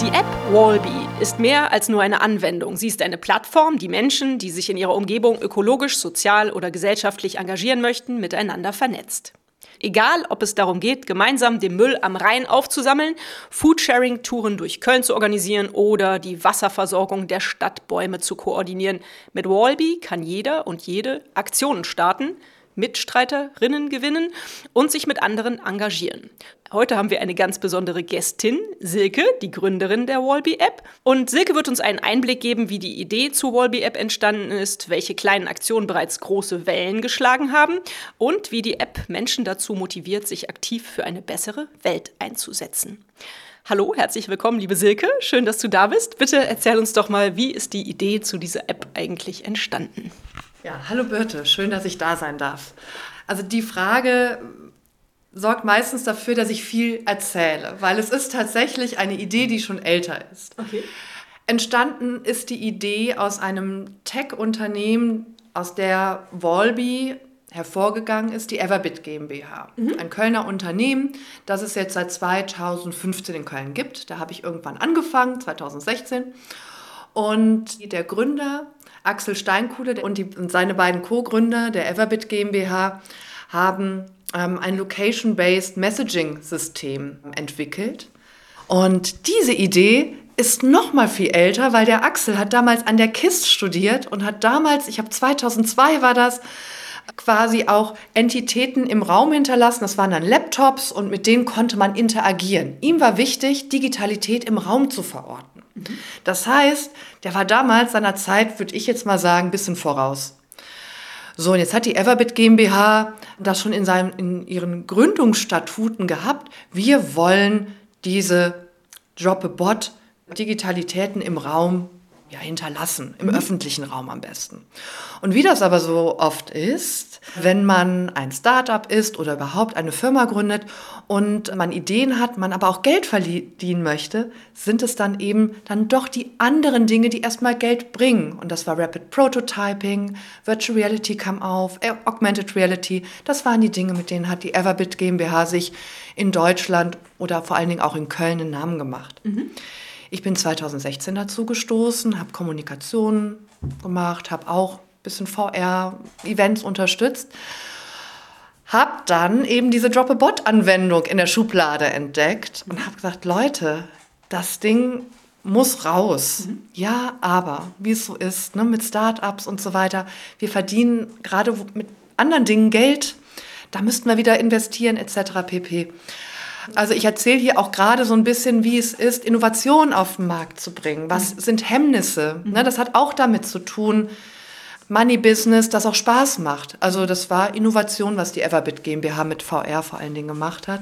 Die App Wallby ist mehr als nur eine Anwendung. Sie ist eine Plattform, die Menschen, die sich in ihrer Umgebung ökologisch, sozial oder gesellschaftlich engagieren möchten, miteinander vernetzt. Egal, ob es darum geht, gemeinsam den Müll am Rhein aufzusammeln, Foodsharing-Touren durch Köln zu organisieren oder die Wasserversorgung der Stadtbäume zu koordinieren. Mit Wallby kann jeder und jede Aktionen starten, Mitstreiterinnen gewinnen und sich mit anderen engagieren. Heute haben wir eine ganz besondere Gästin, Silke, die Gründerin der Wallby-App. Und Silke wird uns einen Einblick geben, wie die Idee zur Wallby-App entstanden ist, welche kleinen Aktionen bereits große Wellen geschlagen haben und wie die App Menschen dazu motiviert, sich aktiv für eine bessere Welt einzusetzen. Hallo, herzlich willkommen, liebe Silke. Schön, dass du da bist. Bitte erzähl uns doch mal, wie ist die Idee zu dieser App eigentlich entstanden? Ja, hallo Birte, schön, dass ich da sein darf. Also die Frage sorgt meistens dafür, dass ich viel erzähle, weil es ist tatsächlich eine Idee, die schon älter ist. Okay. Entstanden ist die Idee aus einem Tech-Unternehmen, aus der Volby hervorgegangen ist, die Everbit GmbH. Mhm. Ein Kölner Unternehmen, das es jetzt seit 2015 in Köln gibt. Da habe ich irgendwann angefangen, 2016. Und der Gründer Axel Steinkuhle und, die, und seine beiden Co-Gründer der Everbit GmbH haben ähm, ein Location-Based Messaging-System entwickelt. Und diese Idee ist noch mal viel älter, weil der Axel hat damals an der KISS studiert und hat damals, ich habe 2002 war das, quasi auch Entitäten im Raum hinterlassen. Das waren dann Laptops und mit denen konnte man interagieren. Ihm war wichtig, Digitalität im Raum zu verorten. Das heißt, der war damals seiner Zeit, würde ich jetzt mal sagen, ein bisschen voraus. So, und jetzt hat die Everbit GmbH das schon in, seinem, in ihren Gründungsstatuten gehabt. Wir wollen diese Drop-a-Bot Digitalitäten im Raum ja, hinterlassen, im mhm. öffentlichen Raum am besten. Und wie das aber so oft ist, wenn man ein Startup ist oder überhaupt eine Firma gründet und man Ideen hat, man aber auch Geld verdienen möchte, sind es dann eben dann doch die anderen Dinge, die erstmal Geld bringen. Und das war Rapid Prototyping, Virtual Reality kam auf, äh, Augmented Reality. Das waren die Dinge, mit denen hat die Everbit GmbH sich in Deutschland oder vor allen Dingen auch in Köln einen Namen gemacht. Mhm. Ich bin 2016 dazu gestoßen, habe Kommunikation gemacht, habe auch ein bisschen VR-Events unterstützt. Habe dann eben diese Drop-a-Bot-Anwendung in der Schublade entdeckt und habe gesagt, Leute, das Ding muss raus. Mhm. Ja, aber wie es so ist, ne, mit Startups und so weiter, wir verdienen gerade mit anderen Dingen Geld, da müssten wir wieder investieren etc. pp. Also ich erzähle hier auch gerade so ein bisschen, wie es ist, Innovation auf den Markt zu bringen. Was mhm. sind Hemmnisse? Mhm. Ne, das hat auch damit zu tun, Money Business, das auch Spaß macht. Also das war Innovation, was die Everbit GmbH mit VR vor allen Dingen gemacht hat.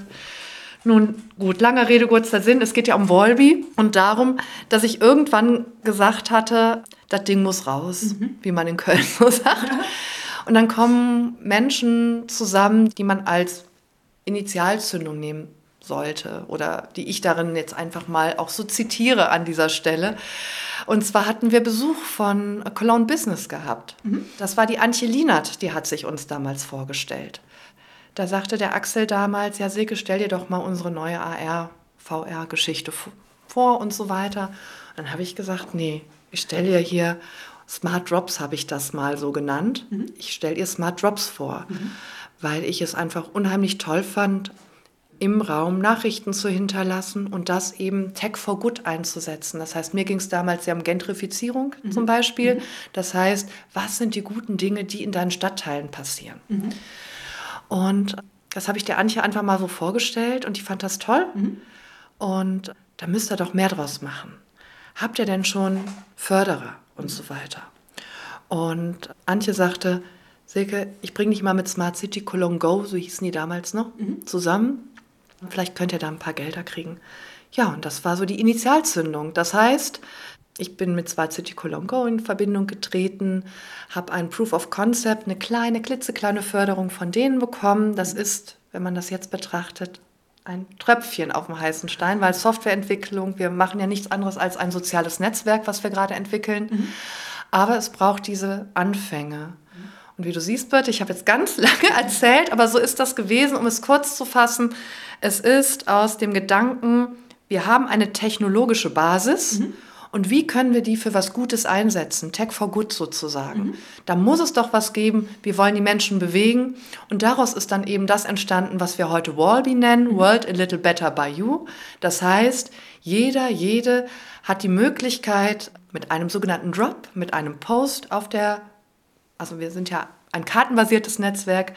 Nun gut, langer Rede, kurzer Sinn. Es geht ja um Volby und darum, dass ich irgendwann gesagt hatte, das Ding muss raus, mhm. wie man in Köln so sagt. Und dann kommen Menschen zusammen, die man als Initialzündung nehmen sollte oder die ich darin jetzt einfach mal auch so zitiere an dieser Stelle. Und zwar hatten wir Besuch von Cologne Business gehabt. Mhm. Das war die Antje Lienert, die hat sich uns damals vorgestellt. Da sagte der Axel damals, ja Silke, stell dir doch mal unsere neue AR, VR-Geschichte vor und so weiter. Und dann habe ich gesagt, nee, ich stelle dir hier Smart Drops, habe ich das mal so genannt. Mhm. Ich stelle ihr Smart Drops vor, mhm. weil ich es einfach unheimlich toll fand, im Raum Nachrichten zu hinterlassen und das eben Tech for Good einzusetzen. Das heißt, mir ging es damals ja um Gentrifizierung mhm. zum Beispiel. Mhm. Das heißt, was sind die guten Dinge, die in deinen Stadtteilen passieren? Mhm. Und das habe ich der Antje einfach mal so vorgestellt und die fand das toll. Mhm. Und da müsst ihr doch mehr draus machen. Habt ihr denn schon Förderer und so weiter? Und Antje sagte, Silke, ich bringe dich mal mit Smart City Cologne Go, so hießen die damals noch, mhm. zusammen. Vielleicht könnt ihr da ein paar Gelder kriegen. ja, und das war so die Initialzündung. Das heißt, ich bin mit Smart City Cologne Go in Verbindung getreten, habe ein Proof of Concept, eine kleine, klitzekleine Förderung von denen bekommen. Das ist, wenn man das jetzt betrachtet, ein Tröpfchen auf dem heißen Stein, weil Softwareentwicklung, wir machen ja nichts anderes als ein soziales Netzwerk, was wir gerade entwickeln. Mhm. Aber es braucht diese Anfänge. Und wie du siehst, Birte, ich habe jetzt ganz lange erzählt, aber so ist das gewesen, um es kurz zu fassen. Es ist aus dem Gedanken, wir haben eine technologische Basis. Mhm. Und wie können wir die für was Gutes einsetzen? Tech for Good sozusagen. Mhm. Da muss es doch was geben. Wir wollen die Menschen bewegen. Und daraus ist dann eben das entstanden, was wir heute Wallby nennen, mhm. World a Little Better by You. Das heißt, jeder, jede hat die Möglichkeit, mit einem sogenannten Drop, mit einem Post auf der, also wir sind ja ein kartenbasiertes Netzwerk,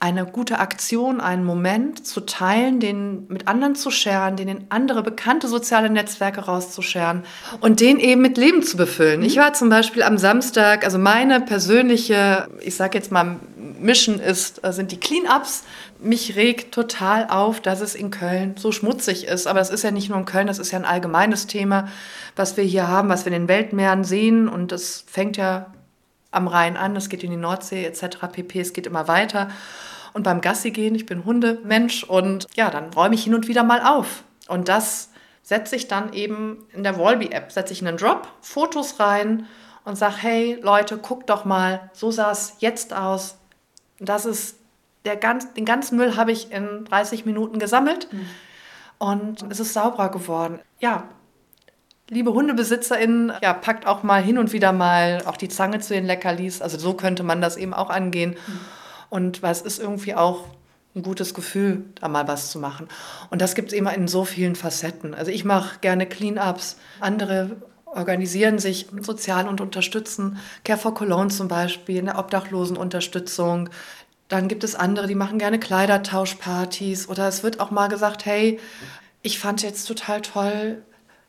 eine gute Aktion, einen Moment zu teilen, den mit anderen zu scheren, den in andere bekannte soziale Netzwerke rauszuscheren und den eben mit Leben zu befüllen. Ich war zum Beispiel am Samstag, also meine persönliche, ich sage jetzt mal, Mission ist, äh, sind die Cleanups. Mich regt total auf, dass es in Köln so schmutzig ist. Aber es ist ja nicht nur in Köln, das ist ja ein allgemeines Thema, was wir hier haben, was wir in den Weltmeeren sehen. Und das fängt ja am Rhein an, es geht in die Nordsee etc. pp. Es geht immer weiter. Und beim Gassi gehen, ich bin Hundemensch und ja, dann räume ich hin und wieder mal auf. Und das setze ich dann eben in der Wallby-App, setze ich einen Drop, Fotos rein und sage, hey Leute, guckt doch mal, so sah es jetzt aus. Das ist der ganz, den ganzen Müll habe ich in 30 Minuten gesammelt mhm. und es ist sauberer geworden. Ja, Liebe HundebesitzerInnen, ja, packt auch mal hin und wieder mal auch die Zange zu den Leckerlis. Also so könnte man das eben auch angehen. Mhm. Und weil es ist irgendwie auch ein gutes Gefühl, da mal was zu machen. Und das gibt es immer in so vielen Facetten. Also ich mache gerne Cleanups, andere organisieren sich sozial und unterstützen. Care for Cologne zum Beispiel, eine Obdachlosenunterstützung. Dann gibt es andere, die machen gerne Kleidertauschpartys. Oder es wird auch mal gesagt, hey, ich fand jetzt total toll,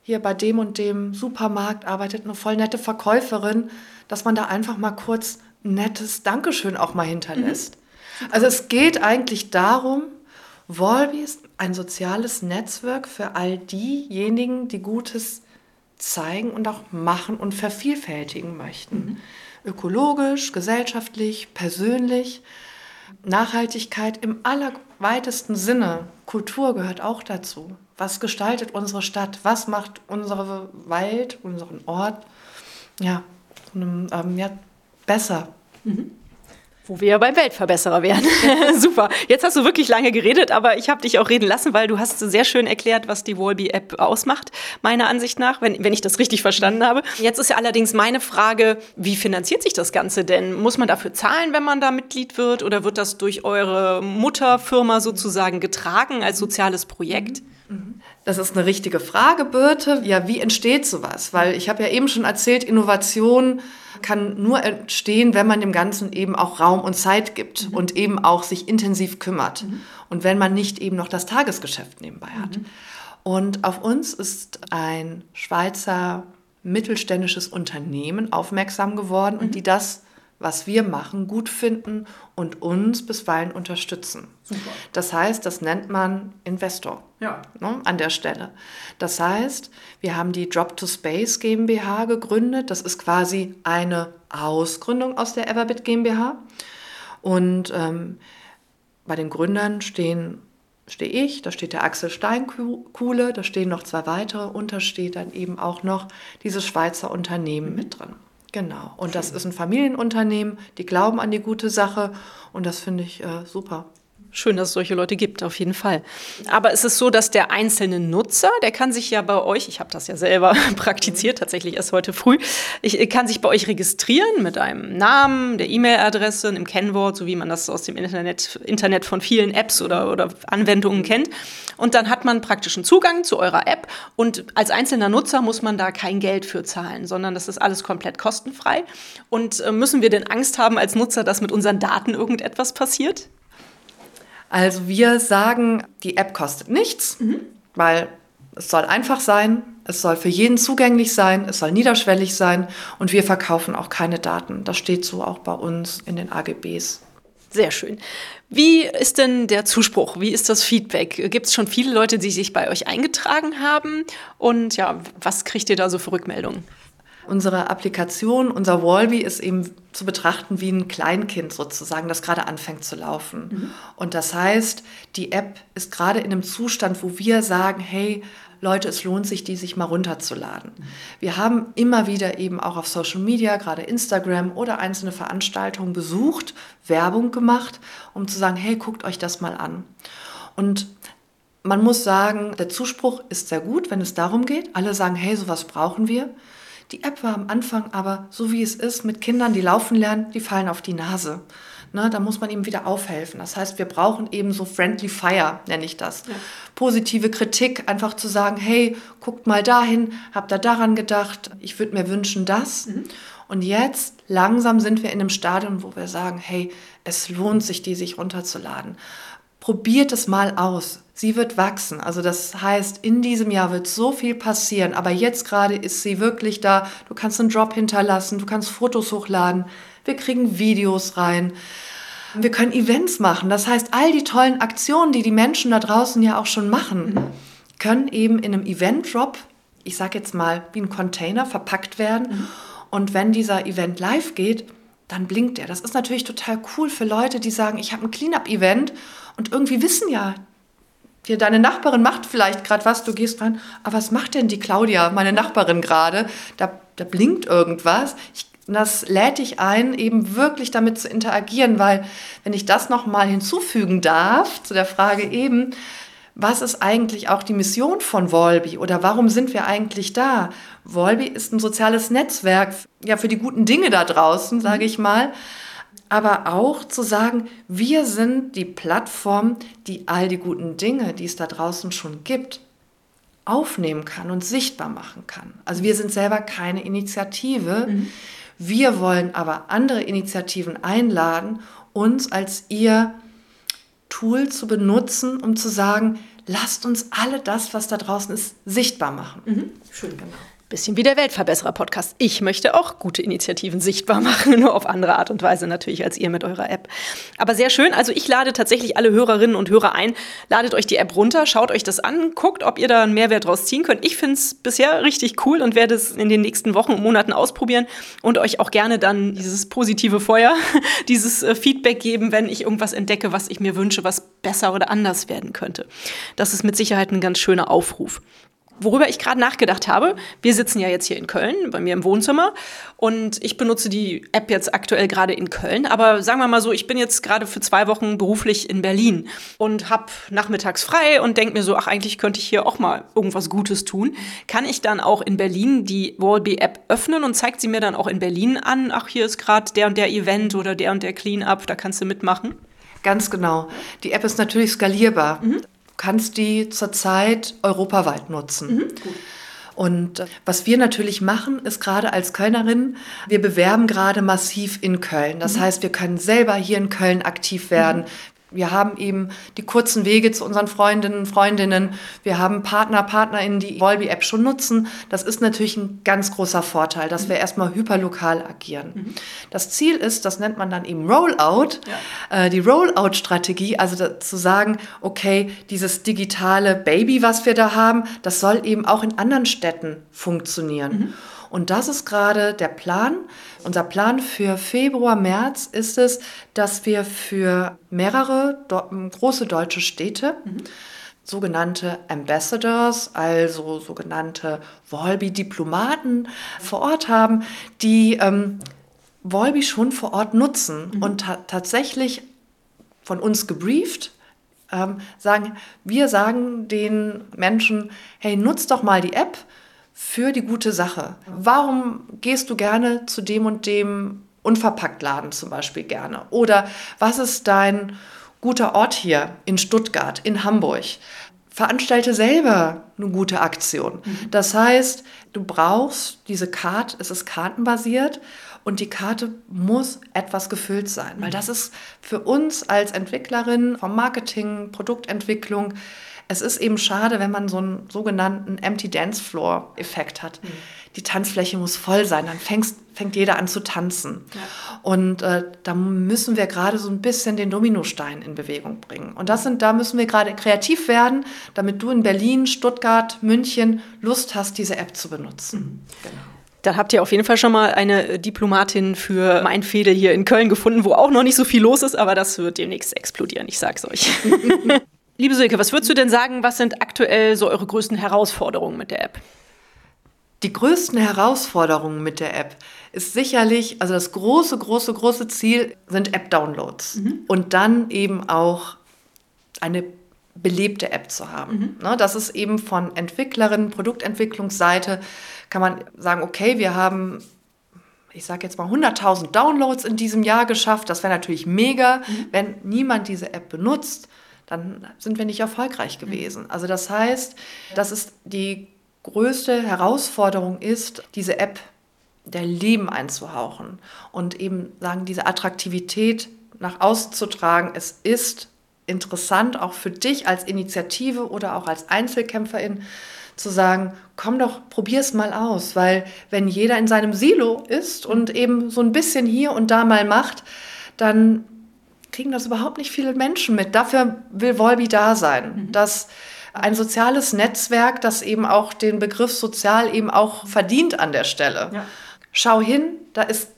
hier bei dem und dem Supermarkt arbeitet eine voll nette Verkäuferin, dass man da einfach mal kurz ein nettes Dankeschön auch mal hinterlässt. Mhm. Also es geht eigentlich darum, Volby ist ein soziales Netzwerk für all diejenigen, die Gutes zeigen und auch machen und vervielfältigen möchten. Mhm. Ökologisch, gesellschaftlich, persönlich. Nachhaltigkeit im allerweitesten Sinne. Kultur gehört auch dazu. Was gestaltet unsere Stadt? Was macht unsere Welt, unseren Ort ja, ähm, ja, besser? Mhm. Wo wir beim Weltverbesserer wären. Super. Jetzt hast du wirklich lange geredet, aber ich habe dich auch reden lassen, weil du hast sehr schön erklärt, was die Wallby-App ausmacht, meiner Ansicht nach, wenn, wenn ich das richtig verstanden habe. Jetzt ist ja allerdings meine Frage, wie finanziert sich das Ganze denn? Muss man dafür zahlen, wenn man da Mitglied wird? Oder wird das durch eure Mutterfirma sozusagen getragen als soziales Projekt? Das ist eine richtige Frage, Birte. Ja, wie entsteht sowas? Weil ich habe ja eben schon erzählt, Innovation kann nur entstehen, wenn man dem Ganzen eben auch Raum und Zeit gibt mhm. und eben auch sich intensiv kümmert. Mhm. Und wenn man nicht eben noch das Tagesgeschäft nebenbei hat. Mhm. Und auf uns ist ein Schweizer mittelständisches Unternehmen aufmerksam geworden und mhm. die das was wir machen, gut finden und uns bisweilen unterstützen. Super. Das heißt, das nennt man Investor ja. ne, an der Stelle. Das heißt, wir haben die Drop to Space GmbH gegründet. Das ist quasi eine Ausgründung aus der Everbit GmbH. Und ähm, bei den Gründern stehen stehe ich, da steht der Axel Steinkuhle, da stehen noch zwei weitere und da steht dann eben auch noch dieses Schweizer Unternehmen mhm. mit drin. Genau. Und das ist ein Familienunternehmen, die glauben an die gute Sache und das finde ich äh, super. Schön, dass es solche Leute gibt, auf jeden Fall. Aber es ist so, dass der einzelne Nutzer, der kann sich ja bei euch, ich habe das ja selber praktiziert, tatsächlich erst heute früh, ich kann sich bei euch registrieren mit einem Namen, der E-Mail-Adresse, einem Kennwort, so wie man das aus dem Internet, Internet von vielen Apps oder, oder Anwendungen kennt. Und dann hat man praktischen Zugang zu eurer App und als einzelner Nutzer muss man da kein Geld für zahlen, sondern das ist alles komplett kostenfrei. Und äh, müssen wir denn Angst haben als Nutzer, dass mit unseren Daten irgendetwas passiert? Also wir sagen, die App kostet nichts, mhm. weil es soll einfach sein, es soll für jeden zugänglich sein, es soll niederschwellig sein und wir verkaufen auch keine Daten. Das steht so auch bei uns in den AGBs. Sehr schön. Wie ist denn der Zuspruch? Wie ist das Feedback? Gibt es schon viele Leute, die sich bei euch eingetragen haben? Und ja, was kriegt ihr da so für Rückmeldungen? Unsere Applikation, unser Wallby ist eben zu betrachten wie ein Kleinkind sozusagen, das gerade anfängt zu laufen. Mhm. Und das heißt, die App ist gerade in einem Zustand, wo wir sagen, hey, Leute, es lohnt sich, die sich mal runterzuladen. Wir haben immer wieder eben auch auf Social Media, gerade Instagram oder einzelne Veranstaltungen besucht, Werbung gemacht, um zu sagen, hey, guckt euch das mal an. Und man muss sagen, der Zuspruch ist sehr gut, wenn es darum geht. Alle sagen, hey, sowas brauchen wir. Die App war am Anfang aber so wie es ist mit Kindern, die laufen lernen, die fallen auf die Nase. Ne, da muss man ihm wieder aufhelfen. Das heißt, wir brauchen eben so Friendly Fire, nenne ich das. Ja. Positive Kritik, einfach zu sagen, hey, guckt mal dahin, habt ihr daran gedacht, ich würde mir wünschen das. Mhm. Und jetzt langsam sind wir in einem Stadium, wo wir sagen, hey, es lohnt sich, die sich runterzuladen. Probiert es mal aus. Sie wird wachsen. Also das heißt, in diesem Jahr wird so viel passieren. Aber jetzt gerade ist sie wirklich da. Du kannst einen Drop hinterlassen, du kannst Fotos hochladen wir kriegen Videos rein. Wir können Events machen. Das heißt, all die tollen Aktionen, die die Menschen da draußen ja auch schon machen, mhm. können eben in einem Event-Drop, ich sage jetzt mal wie ein Container, verpackt werden. Mhm. Und wenn dieser Event live geht, dann blinkt er. Das ist natürlich total cool für Leute, die sagen, ich habe ein Cleanup-Event und irgendwie wissen ja, dir deine Nachbarin macht vielleicht gerade was, du gehst rein, aber was macht denn die Claudia, meine Nachbarin gerade? Da, da blinkt irgendwas. Ich das lädt dich ein, eben wirklich damit zu interagieren, weil wenn ich das nochmal hinzufügen darf zu der Frage eben, was ist eigentlich auch die Mission von Volby oder warum sind wir eigentlich da? Volby ist ein soziales Netzwerk ja für die guten Dinge da draußen, sage ich mal, aber auch zu sagen, wir sind die Plattform, die all die guten Dinge, die es da draußen schon gibt, aufnehmen kann und sichtbar machen kann. Also wir sind selber keine Initiative. Mhm. Wir wollen aber andere Initiativen einladen, uns als ihr Tool zu benutzen, um zu sagen, lasst uns alle das, was da draußen ist, sichtbar machen. Mhm. Schön, genau. Bisschen wie der Weltverbesserer-Podcast. Ich möchte auch gute Initiativen sichtbar machen, nur auf andere Art und Weise natürlich als ihr mit eurer App. Aber sehr schön. Also ich lade tatsächlich alle Hörerinnen und Hörer ein. Ladet euch die App runter, schaut euch das an, guckt, ob ihr da einen Mehrwert draus ziehen könnt. Ich finde es bisher richtig cool und werde es in den nächsten Wochen und Monaten ausprobieren und euch auch gerne dann dieses positive Feuer, dieses äh, Feedback geben, wenn ich irgendwas entdecke, was ich mir wünsche, was besser oder anders werden könnte. Das ist mit Sicherheit ein ganz schöner Aufruf worüber ich gerade nachgedacht habe, wir sitzen ja jetzt hier in Köln, bei mir im Wohnzimmer und ich benutze die App jetzt aktuell gerade in Köln, aber sagen wir mal so, ich bin jetzt gerade für zwei Wochen beruflich in Berlin und habe nachmittags frei und denke mir so, ach eigentlich könnte ich hier auch mal irgendwas Gutes tun. Kann ich dann auch in Berlin die Wallbe-App öffnen und zeigt sie mir dann auch in Berlin an, ach hier ist gerade der und der Event oder der und der Cleanup, da kannst du mitmachen? Ganz genau. Die App ist natürlich skalierbar. Mhm kannst die zurzeit europaweit nutzen. Mhm, und was wir natürlich machen, ist gerade als Kölnerin, wir bewerben gerade massiv in Köln. Das mhm. heißt, wir können selber hier in Köln aktiv werden. Mhm wir haben eben die kurzen Wege zu unseren Freundinnen und Freundinnen. Wir haben Partner, Partnerinnen, die Volby-App schon nutzen. Das ist natürlich ein ganz großer Vorteil, dass wir mhm. erstmal hyperlokal agieren. Mhm. Das Ziel ist, das nennt man dann eben Rollout, ja. äh, die Rollout-Strategie, also zu sagen, okay, dieses digitale Baby, was wir da haben, das soll eben auch in anderen Städten funktionieren. Mhm. Und das ist gerade der Plan. Unser Plan für Februar, März ist es, dass wir für mehrere große deutsche Städte mhm. sogenannte Ambassadors, also sogenannte Volby-Diplomaten vor Ort haben, die ähm, Volby schon vor Ort nutzen mhm. und ta tatsächlich von uns gebrieft ähm, sagen, wir sagen den Menschen, hey, nutzt doch mal die App, für die gute Sache. Warum gehst du gerne zu dem und dem Unverpacktladen zum Beispiel gerne? Oder was ist dein guter Ort hier in Stuttgart, in Hamburg? Veranstalte selber eine gute Aktion. Mhm. Das heißt, du brauchst diese Karte, es ist kartenbasiert und die Karte muss etwas gefüllt sein, weil mhm. das ist für uns als Entwicklerin vom Marketing, Produktentwicklung Es ist eben schade, wenn man so einen sogenannten Empty Dance Floor Effekt hat. Mhm. Die Tanzfläche muss voll sein, dann fängst, fängt jeder an zu tanzen. Ja. Und äh, da müssen wir gerade so ein bisschen den Dominostein in Bewegung bringen. Und das sind, da müssen wir gerade kreativ werden, damit du in Berlin, Stuttgart, München Lust hast, diese App zu benutzen. Mhm. Genau. Dann habt ihr auf jeden Fall schon mal eine Diplomatin für mein Fädel hier in Köln gefunden, wo auch noch nicht so viel los ist, aber das wird demnächst explodieren, ich sag's euch. Liebe Silke, was würdest du denn sagen, was sind aktuell so eure größten Herausforderungen mit der App? Die größten Herausforderungen mit der App ist sicherlich, also das große, große, große Ziel sind App-Downloads mhm. und dann eben auch eine belebte App zu haben. Mhm. Ne, das ist eben von Entwicklerinnen, Produktentwicklungsseite kann man sagen, okay, wir haben, ich sage jetzt mal 100.000 Downloads in diesem Jahr geschafft. Das wäre natürlich mega. Mhm. Wenn niemand diese App benutzt, dann sind wir nicht erfolgreich mhm. gewesen. Also das heißt, das ist die größte Herausforderung ist, diese App der Leben einzuhauchen und eben sagen, diese Attraktivität nach außen zu tragen. Es ist interessant, auch für dich als Initiative oder auch als Einzelkämpferin zu sagen, komm doch, probier es mal aus, weil wenn jeder in seinem Silo ist und eben so ein bisschen hier und da mal macht, dann kriegen das überhaupt nicht viele Menschen mit. Dafür will Volby da sein, mhm. dass ein soziales Netzwerk, das eben auch den Begriff sozial eben auch verdient an der Stelle. Ja. Schau hin, da ist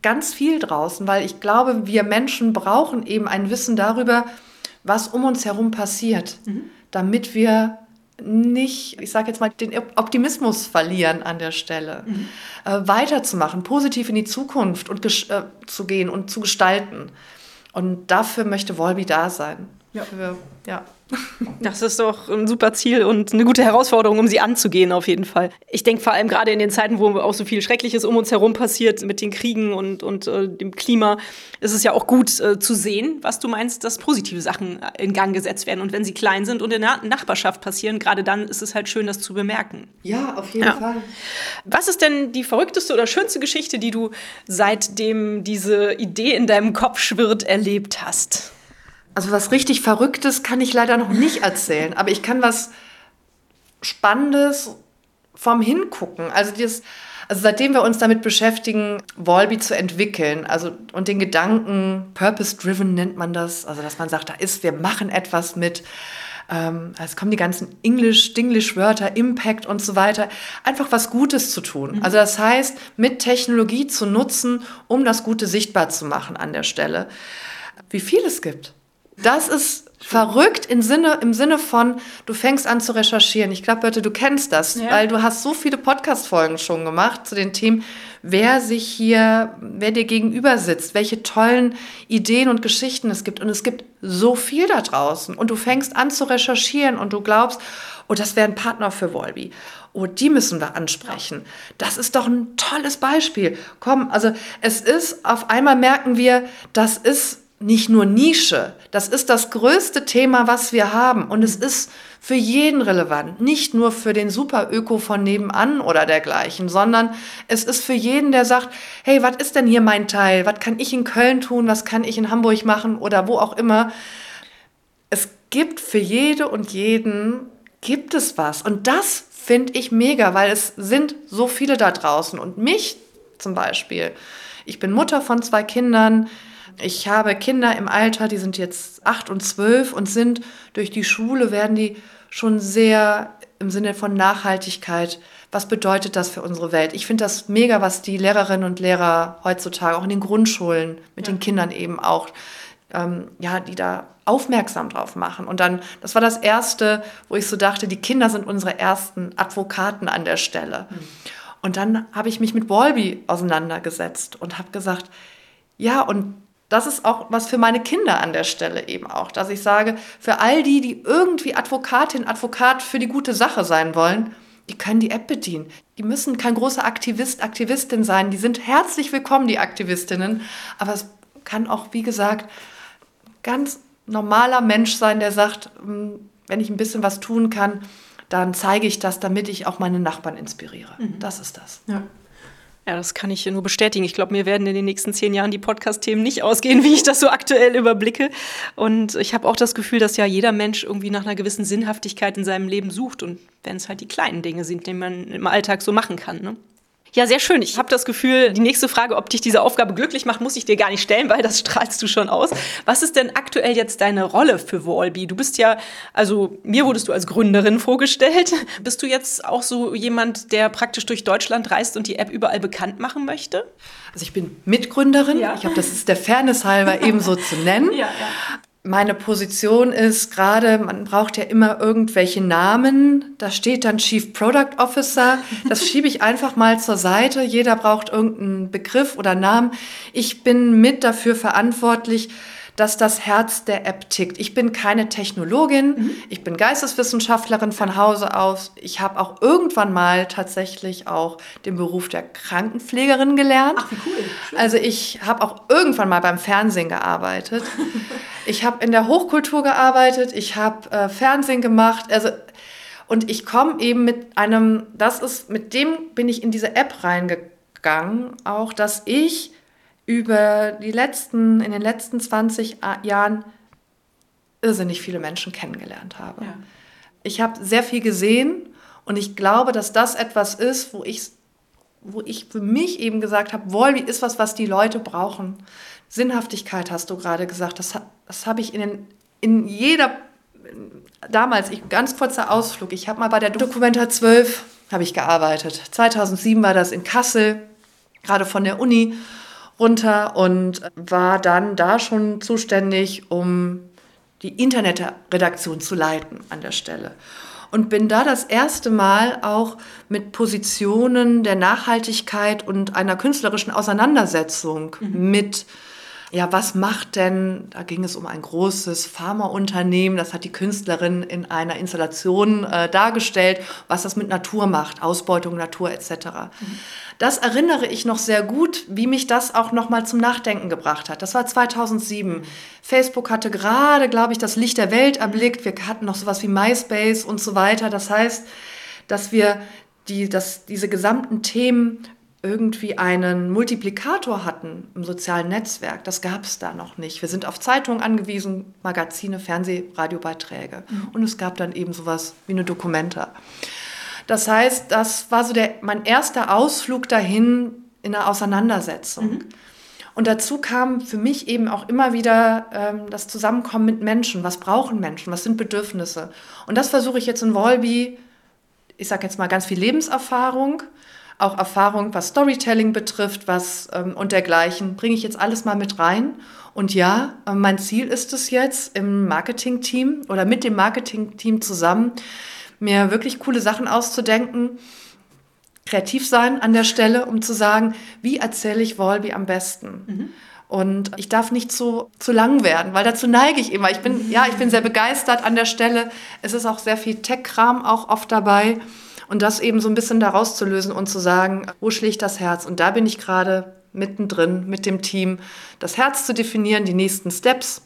ganz viel draußen, weil ich glaube, wir Menschen brauchen eben ein Wissen darüber, was um uns herum passiert, mhm. damit wir nicht, ich sage jetzt mal, den Optimismus verlieren an der Stelle, mhm. äh, weiterzumachen, positiv in die Zukunft und äh, zu gehen und zu gestalten. Und dafür möchte Volby da sein. Ja. Für, ja. Das ist doch ein super Ziel und eine gute Herausforderung, um sie anzugehen, auf jeden Fall. Ich denke vor allem gerade in den Zeiten, wo auch so viel Schreckliches um uns herum passiert, mit den Kriegen und, und äh, dem Klima, ist es ja auch gut äh, zu sehen, was du meinst, dass positive Sachen in Gang gesetzt werden. Und wenn sie klein sind und in der Nachbarschaft passieren, gerade dann ist es halt schön, das zu bemerken. Ja, auf jeden ja. Fall. Was ist denn die verrückteste oder schönste Geschichte, die du seitdem diese Idee in deinem Kopf schwirrt, erlebt hast? Also was richtig Verrücktes kann ich leider noch nicht erzählen, aber ich kann was Spannendes vom Hingucken. Also das, also seitdem wir uns damit beschäftigen, Volby zu entwickeln, also und den Gedanken, purpose-driven nennt man das, also dass man sagt, da ist, wir machen etwas mit, ähm, es kommen die ganzen English, Dinglish-Wörter, Impact und so weiter, einfach was Gutes zu tun. Mhm. Also das heißt, mit Technologie zu nutzen, um das Gute sichtbar zu machen an der Stelle. Wie viel es gibt. Das ist verrückt im Sinne, im Sinne von, du fängst an zu recherchieren. Ich glaube, Birte, du kennst das, ja. weil du hast so viele Podcast-Folgen schon gemacht zu den Themen, wer sich hier, wer dir gegenüber sitzt, welche tollen Ideen und Geschichten es gibt. Und es gibt so viel da draußen. Und du fängst an zu recherchieren und du glaubst, oh, das wäre ein Partner für Volby. Oh, die müssen wir ansprechen. Das ist doch ein tolles Beispiel. Komm, also es ist, auf einmal merken wir, das ist nicht nur Nische, das ist das größte Thema, was wir haben. Und es ist für jeden relevant, nicht nur für den Super-Öko von nebenan oder dergleichen, sondern es ist für jeden, der sagt, hey, was ist denn hier mein Teil? Was kann ich in Köln tun? Was kann ich in Hamburg machen oder wo auch immer? Es gibt für jede und jeden, gibt es was. Und das finde ich mega, weil es sind so viele da draußen. Und mich zum Beispiel, ich bin Mutter von zwei Kindern, ich habe Kinder im Alter, die sind jetzt acht und zwölf und sind durch die Schule, werden die schon sehr im Sinne von Nachhaltigkeit. Was bedeutet das für unsere Welt? Ich finde das mega, was die Lehrerinnen und Lehrer heutzutage auch in den Grundschulen mit ja. den Kindern eben auch, ähm, ja, die da aufmerksam drauf machen. Und dann, das war das Erste, wo ich so dachte, die Kinder sind unsere ersten Advokaten an der Stelle. Mhm. Und dann habe ich mich mit Wolby auseinandergesetzt und habe gesagt, ja, und das ist auch was für meine Kinder an der Stelle eben auch, dass ich sage, für all die, die irgendwie Advokatin, Advokat für die gute Sache sein wollen, die können die App bedienen. Die müssen kein großer Aktivist, Aktivistin sein. Die sind herzlich willkommen, die Aktivistinnen. Aber es kann auch, wie gesagt, ganz normaler Mensch sein, der sagt, hm, wenn ich ein bisschen was tun kann, dann zeige ich das, damit ich auch meine Nachbarn inspiriere. Mhm. Das ist das. Ja. Ja, das kann ich nur bestätigen. Ich glaube, mir werden in den nächsten zehn Jahren die Podcast-Themen nicht ausgehen, wie ich das so aktuell überblicke. Und ich habe auch das Gefühl, dass ja jeder Mensch irgendwie nach einer gewissen Sinnhaftigkeit in seinem Leben sucht. Und wenn es halt die kleinen Dinge sind, die man im Alltag so machen kann. Ne? Ja, sehr schön. Ich habe das Gefühl, die nächste Frage, ob dich diese Aufgabe glücklich macht, muss ich dir gar nicht stellen, weil das strahlst du schon aus. Was ist denn aktuell jetzt deine Rolle für Wallby? Du bist ja, also mir wurdest du als Gründerin vorgestellt. Bist du jetzt auch so jemand, der praktisch durch Deutschland reist und die App überall bekannt machen möchte? Also ich bin Mitgründerin. Ja. Ich glaube, das ist der Fairness halber ebenso zu nennen. Ja, ja meine Position ist gerade, man braucht ja immer irgendwelche Namen. Da steht dann Chief Product Officer. Das schiebe ich einfach mal zur Seite. Jeder braucht irgendeinen Begriff oder Namen. Ich bin mit dafür verantwortlich, dass das Herz der App tickt. Ich bin keine Technologin, mhm. ich bin Geisteswissenschaftlerin von Hause aus. Ich habe auch irgendwann mal tatsächlich auch den Beruf der Krankenpflegerin gelernt. Ach, wie cool. Schön. Also ich habe auch irgendwann mal beim Fernsehen gearbeitet. ich habe in der Hochkultur gearbeitet, ich habe äh, Fernsehen gemacht. Also und ich komme eben mit einem, das ist, mit dem bin ich in diese App reingegangen, auch dass ich über die letzten, in den letzten 20 Jahren irrsinnig viele Menschen kennengelernt habe. Ja. Ich habe sehr viel gesehen und ich glaube, dass das etwas ist, wo ich, wo ich für mich eben gesagt habe, Wolby ist was, was die Leute brauchen. Sinnhaftigkeit hast du gerade gesagt, das, das habe ich in, den, in jeder, damals, ich, ganz kurzer Ausflug, ich habe mal bei der Dokumenta 12 habe ich gearbeitet. 2007 war das in Kassel, gerade von der Uni runter und war dann da schon zuständig, um die Internetredaktion zu leiten an der Stelle. Und bin da das erste Mal auch mit Positionen der Nachhaltigkeit und einer künstlerischen Auseinandersetzung mhm. mit ja, was macht denn, da ging es um ein großes Pharmaunternehmen, das hat die Künstlerin in einer Installation äh, dargestellt, was das mit Natur macht, Ausbeutung Natur etc. Mhm. Das erinnere ich noch sehr gut, wie mich das auch noch mal zum Nachdenken gebracht hat. Das war 2007. Mhm. Facebook hatte gerade, glaube ich, das Licht der Welt erblickt. Wir hatten noch sowas wie MySpace und so weiter. Das heißt, dass wir die, dass diese gesamten Themen irgendwie einen Multiplikator hatten im sozialen Netzwerk. Das gab es da noch nicht. Wir sind auf Zeitungen angewiesen, Magazine, Fernseh, Radiobeiträge. Mhm. Und es gab dann eben sowas wie eine Dokumenta. Das heißt, das war so der, mein erster Ausflug dahin in einer Auseinandersetzung. Mhm. Und dazu kam für mich eben auch immer wieder ähm, das Zusammenkommen mit Menschen. Was brauchen Menschen? Was sind Bedürfnisse? Und das versuche ich jetzt in Wolby, ich sage jetzt mal ganz viel Lebenserfahrung, auch Erfahrung, was Storytelling betrifft, was ähm, und dergleichen, bringe ich jetzt alles mal mit rein. Und ja, äh, mein Ziel ist es jetzt im Marketing-Team oder mit dem Marketing-Team zusammen, mir wirklich coole Sachen auszudenken, kreativ sein an der Stelle, um zu sagen, wie erzähle ich Wolby am besten. Mhm. Und ich darf nicht zu, zu lang werden, weil dazu neige ich immer. Ich bin, ja, ich bin sehr begeistert an der Stelle. Es ist auch sehr viel Tech-Kram auch oft dabei. Und das eben so ein bisschen daraus zu lösen und zu sagen, wo schlägt das Herz? Und da bin ich gerade mittendrin mit dem Team, das Herz zu definieren, die nächsten Steps.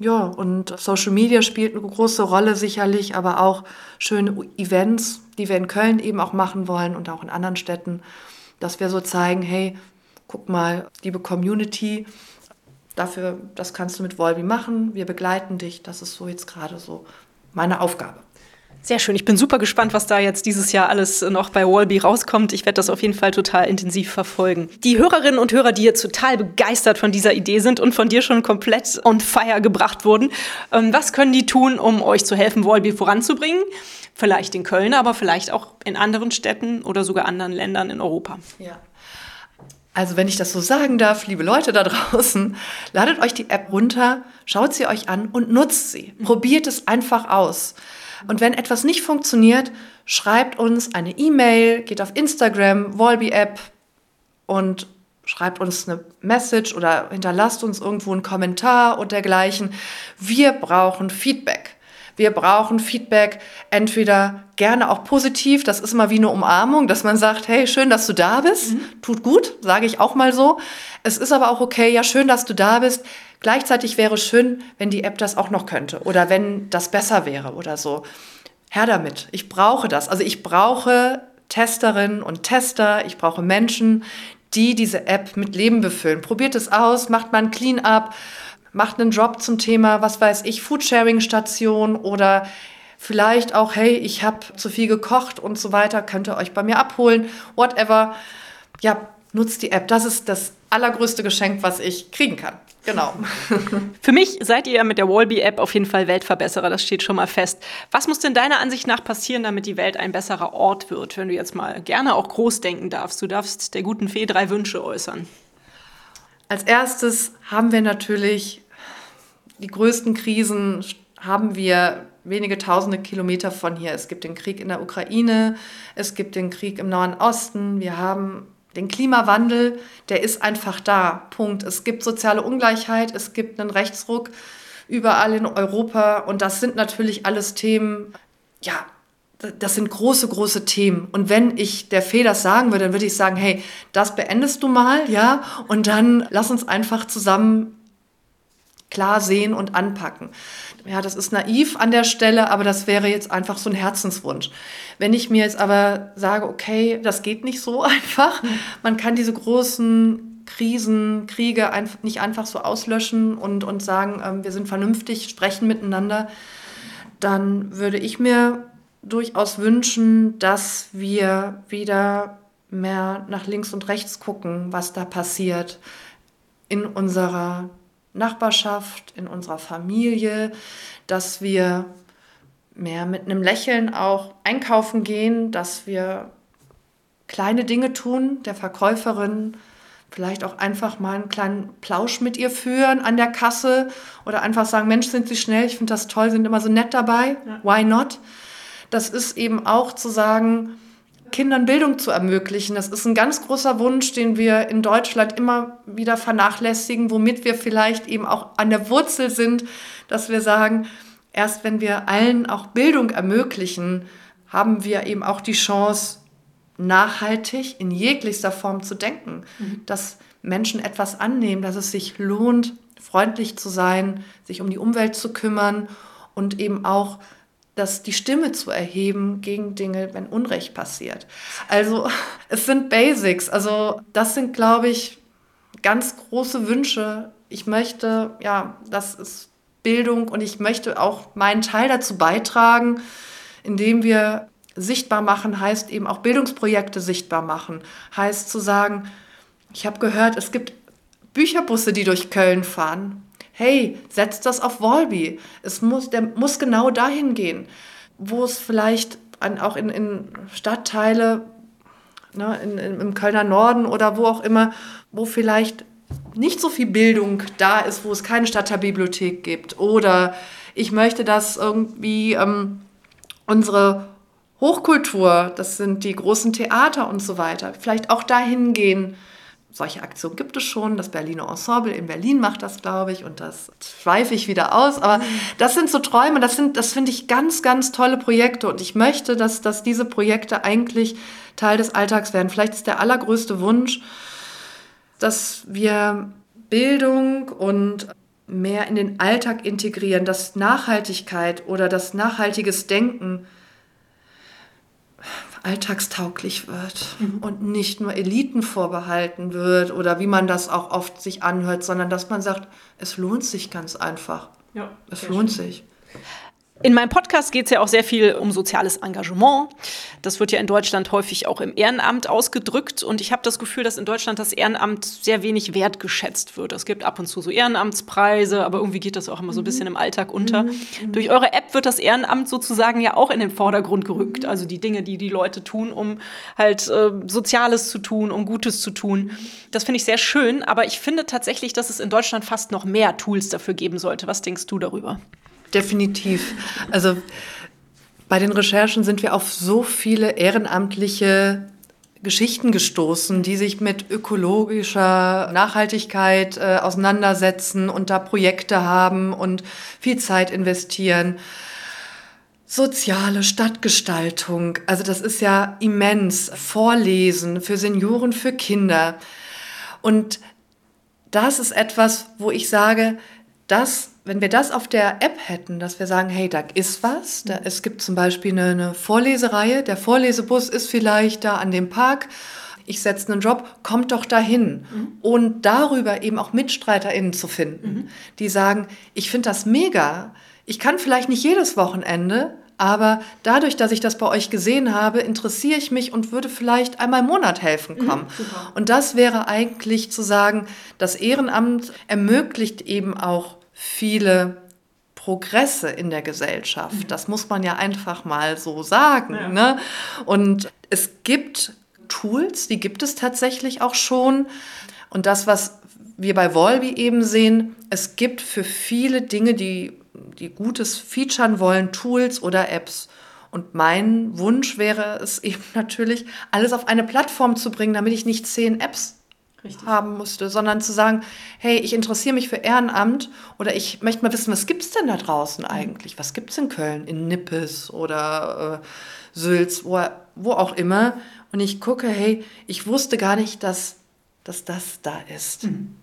Ja, und Social Media spielt eine große Rolle sicherlich, aber auch schöne Events, die wir in Köln eben auch machen wollen und auch in anderen Städten, dass wir so zeigen, hey, guck mal, liebe Community, dafür, das kannst du mit Volby machen, wir begleiten dich, das ist so jetzt gerade so meine Aufgabe. Sehr schön. Ich bin super gespannt, was da jetzt dieses Jahr alles noch bei Wallby rauskommt. Ich werde das auf jeden Fall total intensiv verfolgen. Die Hörerinnen und Hörer, die jetzt total begeistert von dieser Idee sind und von dir schon komplett on fire gebracht wurden, ähm, was können die tun, um euch zu helfen, Wallby voranzubringen? Vielleicht in Köln, aber vielleicht auch in anderen Städten oder sogar anderen Ländern in Europa. Ja. Also wenn ich das so sagen darf, liebe Leute da draußen, ladet euch die App runter, schaut sie euch an und nutzt sie. Probiert es einfach aus. Und wenn etwas nicht funktioniert, schreibt uns eine E-Mail, geht auf Instagram, Volby App und schreibt uns eine Message oder hinterlasst uns irgendwo einen Kommentar und dergleichen. Wir brauchen Feedback. Wir brauchen Feedback, entweder gerne auch positiv, das ist immer wie eine Umarmung, dass man sagt, hey, schön, dass du da bist, mhm. tut gut, sage ich auch mal so. Es ist aber auch okay, ja, schön, dass du da bist. Gleichzeitig wäre schön, wenn die App das auch noch könnte oder wenn das besser wäre oder so. Herr damit. Ich brauche das. Also ich brauche Testerinnen und Tester, ich brauche Menschen, die diese App mit Leben befüllen. Probiert es aus, macht mal ein Clean-up, macht einen Job zum Thema, was weiß ich, Foodsharing-Station oder vielleicht auch, hey, ich habe zu viel gekocht und so weiter, könnt ihr euch bei mir abholen, whatever. Ja, nutzt die App. Das ist das allergrößte Geschenk, was ich kriegen kann. Genau. Für mich seid ihr mit der Wallby-App auf jeden Fall Weltverbesserer, das steht schon mal fest. Was muss denn deiner Ansicht nach passieren, damit die Welt ein besserer Ort wird, wenn du jetzt mal gerne auch groß denken darfst? Du darfst der guten Fee drei Wünsche äußern. Als erstes haben wir natürlich die größten Krisen, haben wir wenige tausende Kilometer von hier. Es gibt den Krieg in der Ukraine, es gibt den Krieg im Nahen Osten, wir haben den Klimawandel, der ist einfach da. Punkt. Es gibt soziale Ungleichheit, es gibt einen Rechtsruck überall in Europa und das sind natürlich alles Themen, ja, das sind große, große Themen. Und wenn ich der Fee das sagen würde, dann würde ich sagen, hey, das beendest du mal, ja, und dann lass uns einfach zusammen klar sehen und anpacken. Ja, das ist naiv an der Stelle, aber das wäre jetzt einfach so ein Herzenswunsch. Wenn ich mir jetzt aber sage, okay, das geht nicht so einfach, man kann diese großen Krisen, Kriege einfach, nicht einfach so auslöschen und, und sagen, ähm, wir sind vernünftig, sprechen miteinander, dann würde ich mir durchaus wünschen, dass wir wieder mehr nach links und rechts gucken, was da passiert in unserer Nachbarschaft, in unserer Familie, dass wir mehr mit einem Lächeln auch einkaufen gehen, dass wir kleine Dinge tun, der Verkäuferin vielleicht auch einfach mal einen kleinen Plausch mit ihr führen an der Kasse oder einfach sagen, Mensch, sind Sie schnell, ich finde das toll, sind immer so nett dabei, ja. why not? Das ist eben auch zu sagen, Kindern Bildung zu ermöglichen. Das ist ein ganz großer Wunsch, den wir in Deutschland immer wieder vernachlässigen, womit wir vielleicht eben auch an der Wurzel sind, dass wir sagen, erst wenn wir allen auch Bildung ermöglichen, haben wir eben auch die Chance, nachhaltig in jeglichster Form zu denken, mhm. dass Menschen etwas annehmen, dass es sich lohnt, freundlich zu sein, sich um die Umwelt zu kümmern und eben auch das, die Stimme zu erheben gegen Dinge, wenn Unrecht passiert. Also es sind Basics. Also das sind, glaube ich, ganz große Wünsche. Ich möchte, ja, das ist Bildung und ich möchte auch meinen Teil dazu beitragen, indem wir sichtbar machen, heißt eben auch Bildungsprojekte sichtbar machen, heißt zu sagen, ich habe gehört, es gibt Bücherbusse, die durch Köln fahren hey, setz das auf Wolby. Es muss, der muss genau dahin gehen, wo es vielleicht an, auch in, in Stadtteile, ne, in, in, im Kölner Norden oder wo auch immer, wo vielleicht nicht so viel Bildung da ist, wo es keine Stadtteilbibliothek gibt. Oder ich möchte, dass irgendwie ähm, unsere Hochkultur, das sind die großen Theater und so weiter, vielleicht auch dahin gehen, solche Aktionen gibt es schon. Das Berliner Ensemble in Berlin macht das, glaube ich, und das schweife ich wieder aus. Aber das sind so Träume, das, sind, das finde ich ganz, ganz tolle Projekte. Und ich möchte, dass, dass diese Projekte eigentlich Teil des Alltags werden. Vielleicht ist der allergrößte Wunsch, dass wir Bildung und mehr in den Alltag integrieren, dass Nachhaltigkeit oder das nachhaltiges Denken alltagstauglich wird mhm. und nicht nur Eliten vorbehalten wird oder wie man das auch oft sich anhört, sondern dass man sagt, es lohnt sich ganz einfach. Ja, es lohnt schön. sich. In meinem Podcast geht es ja auch sehr viel um soziales Engagement. Das wird ja in Deutschland häufig auch im Ehrenamt ausgedrückt. Und ich habe das Gefühl, dass in Deutschland das Ehrenamt sehr wenig wertgeschätzt wird. Es gibt ab und zu so Ehrenamtspreise, aber irgendwie geht das auch immer so ein bisschen im Alltag unter. Mhm. Mhm. Durch eure App wird das Ehrenamt sozusagen ja auch in den Vordergrund gerückt. Also die Dinge, die die Leute tun, um halt äh, Soziales zu tun, um Gutes zu tun. Das finde ich sehr schön. Aber ich finde tatsächlich, dass es in Deutschland fast noch mehr Tools dafür geben sollte. Was denkst du darüber? Definitiv. Also bei den Recherchen sind wir auf so viele ehrenamtliche Geschichten gestoßen, die sich mit ökologischer Nachhaltigkeit äh, auseinandersetzen und da Projekte haben und viel Zeit investieren. Soziale Stadtgestaltung, also das ist ja immens. Vorlesen für Senioren, für Kinder. Und das ist etwas, wo ich sage, das, wenn wir das auf der App hätten, dass wir sagen, hey, da ist was, da, es gibt zum Beispiel eine, eine Vorlesereihe, der Vorlesebus ist vielleicht da an dem Park ich setze einen Job, kommt doch dahin. Mhm. Und darüber eben auch MitstreiterInnen zu finden, mhm. die sagen, ich finde das mega. Ich kann vielleicht nicht jedes Wochenende, aber dadurch, dass ich das bei euch gesehen habe, interessiere ich mich und würde vielleicht einmal im Monat helfen mhm, kommen. Mhm, und das wäre eigentlich zu sagen, das Ehrenamt ermöglicht eben auch viele Progresse in der Gesellschaft. Mhm. Das muss man ja einfach mal so sagen. Ja. Ne? Und es gibt Tools, die gibt es tatsächlich auch schon. Und das, was wir bei Volby eben sehen, es gibt für viele Dinge, die, die Gutes featuren wollen, Tools oder Apps. Und mein Wunsch wäre es eben natürlich, alles auf eine Plattform zu bringen, damit ich nicht zehn Apps Richtig. haben musste, sondern zu sagen, hey, ich interessiere mich für Ehrenamt oder ich möchte mal wissen, was gibt es denn da draußen eigentlich? Was gibt es in Köln, in Nippes oder äh, Sülz, wo, wo auch immer? Und ich gucke, hey, ich wusste gar nicht, dass, dass das da ist. Mhm.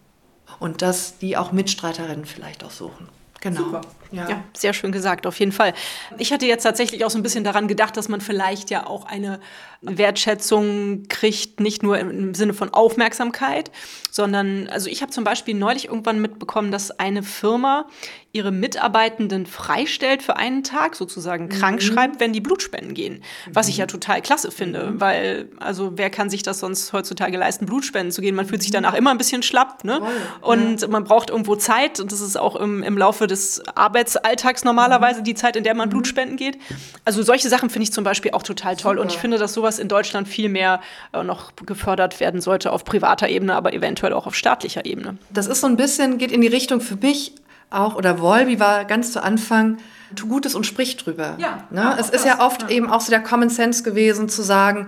Und dass die auch Mitstreiterinnen vielleicht auch suchen. Genau. Super. Ja. ja. sehr schön gesagt, auf jeden Fall. Ich hatte jetzt tatsächlich auch so ein bisschen daran gedacht, dass man vielleicht ja auch eine Wertschätzung kriegt, nicht nur im Sinne von Aufmerksamkeit, sondern, also ich habe zum Beispiel neulich irgendwann mitbekommen, dass eine Firma ihre Mitarbeitenden freistellt für einen Tag, sozusagen mhm. krank schreibt, wenn die Blutspenden gehen. Was ich ja mhm. total klasse finde, mhm. weil, also wer kann sich das sonst heutzutage leisten, Blutspenden zu gehen? Man fühlt sich danach mhm. immer ein bisschen schlapp, ne? Und ja. man braucht irgendwo Zeit und das ist auch im, im Laufe des Arbeitsalltags normalerweise die Zeit, in der man Blutspenden geht. Also solche Sachen finde ich zum Beispiel auch total toll Super. und ich finde, dass sowas in Deutschland viel mehr äh, noch gefördert werden sollte auf privater Ebene, aber eventuell auch auf staatlicher Ebene. Das ist so ein bisschen, geht in die Richtung für mich auch, oder Wolby war ganz zu Anfang, tu Gutes und sprich drüber. Ja, ne? Es ist ja oft ja. eben auch so der Common Sense gewesen, zu sagen,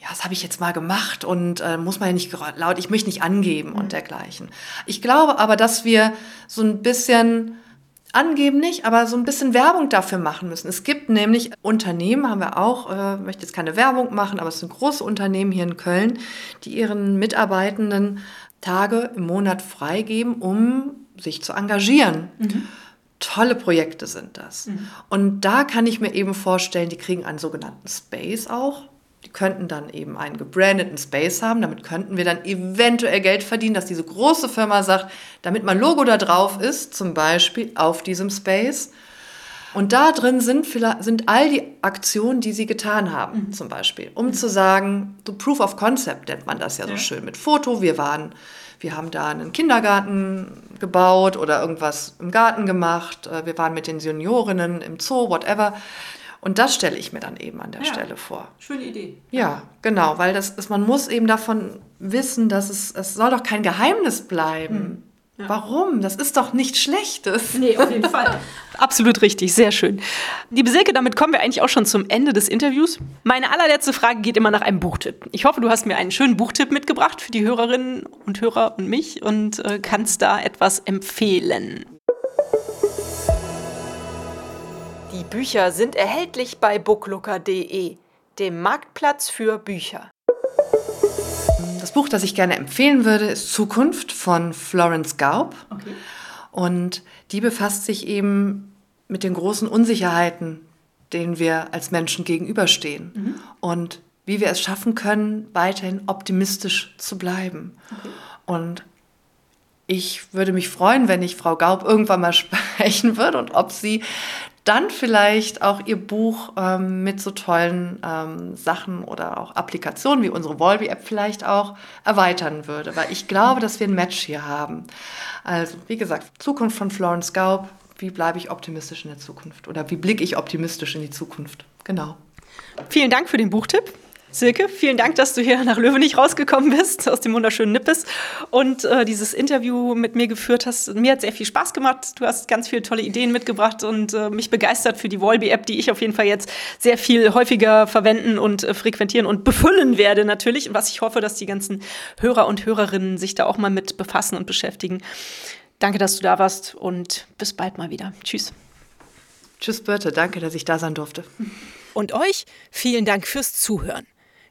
ja, das habe ich jetzt mal gemacht und äh, muss man ja nicht laut, ich möchte nicht angeben mhm. und dergleichen. Ich glaube aber, dass wir so ein bisschen angeben nicht, aber so ein bisschen Werbung dafür machen müssen. Es gibt nämlich Unternehmen, haben wir auch, äh, möchte jetzt keine Werbung machen, aber es sind große Unternehmen hier in Köln, die ihren Mitarbeitenden Tage im Monat freigeben, um sich zu engagieren. Mhm. Tolle Projekte sind das. Mhm. Und da kann ich mir eben vorstellen, die kriegen einen sogenannten Space auch. Die könnten dann eben einen gebrandeten Space haben. Damit könnten wir dann eventuell Geld verdienen, dass diese große Firma sagt, damit mein Logo da drauf ist, zum Beispiel auf diesem Space. Und da drin sind, sind all die Aktionen, die sie getan haben, mhm. zum Beispiel. Um mhm. zu sagen, so Proof of Concept nennt man das ja, ja so schön mit Foto. Wir waren wir haben da einen Kindergarten gebaut oder irgendwas im Garten gemacht. Äh, wir waren mit den Seniorinnen im Zoo, whatever. Und das stelle ich mir dann eben an der ja, Stelle vor. Schöne Idee. Ja, genau, weil das ist, man muss eben davon wissen, dass es, es soll doch kein Geheimnis bleiben. Hm. Ja. Warum? Das ist doch nichts Schlechtes. Nee, auf jeden Fall. Absolut richtig, sehr schön. Liebe Silke, damit kommen wir eigentlich auch schon zum Ende des Interviews. Meine allerletzte Frage geht immer nach einem Buchtipp. Ich hoffe, du hast mir einen schönen Buchtipp mitgebracht für die Hörerinnen und Hörer und mich und äh, kannst da etwas empfehlen. Die Bücher sind erhältlich bei booklooker.de, dem Marktplatz für Bücher. Das Buch, das ich gerne empfehlen würde, ist Zukunft von Florence Gaub. Okay. Und die befasst sich eben mit den großen Unsicherheiten, denen wir als Menschen gegenüberstehen. Mhm. Und wie wir es schaffen können, weiterhin optimistisch zu bleiben. Okay. Und ich würde mich freuen, wenn ich Frau Gaub irgendwann mal sprechen würde und ob sie dann vielleicht auch ihr Buch ähm, mit so tollen ähm, Sachen oder auch Applikationen wie unsere Volby-App vielleicht auch erweitern würde. Weil ich glaube, dass wir ein Match hier haben. Also, wie gesagt, Zukunft von Florence Gaub. Wie bleibe ich optimistisch in der Zukunft? Oder wie blicke ich optimistisch in die Zukunft? Genau. Vielen Dank für den Buchtipp. Silke, vielen Dank, dass du hier nach Löwenich rausgekommen bist, aus dem wunderschönen Nippes und äh, dieses Interview mit mir geführt hast. Mir hat sehr viel Spaß gemacht. Du hast ganz viele tolle Ideen mitgebracht und äh, mich begeistert für die Volby-App, die ich auf jeden Fall jetzt sehr viel häufiger verwenden und äh, frequentieren und befüllen werde natürlich. Was ich hoffe, dass die ganzen Hörer und Hörerinnen sich da auch mal mit befassen und beschäftigen. Danke, dass du da warst und bis bald mal wieder. Tschüss. Tschüss, Birte. Danke, dass ich da sein durfte. Und euch vielen Dank fürs Zuhören.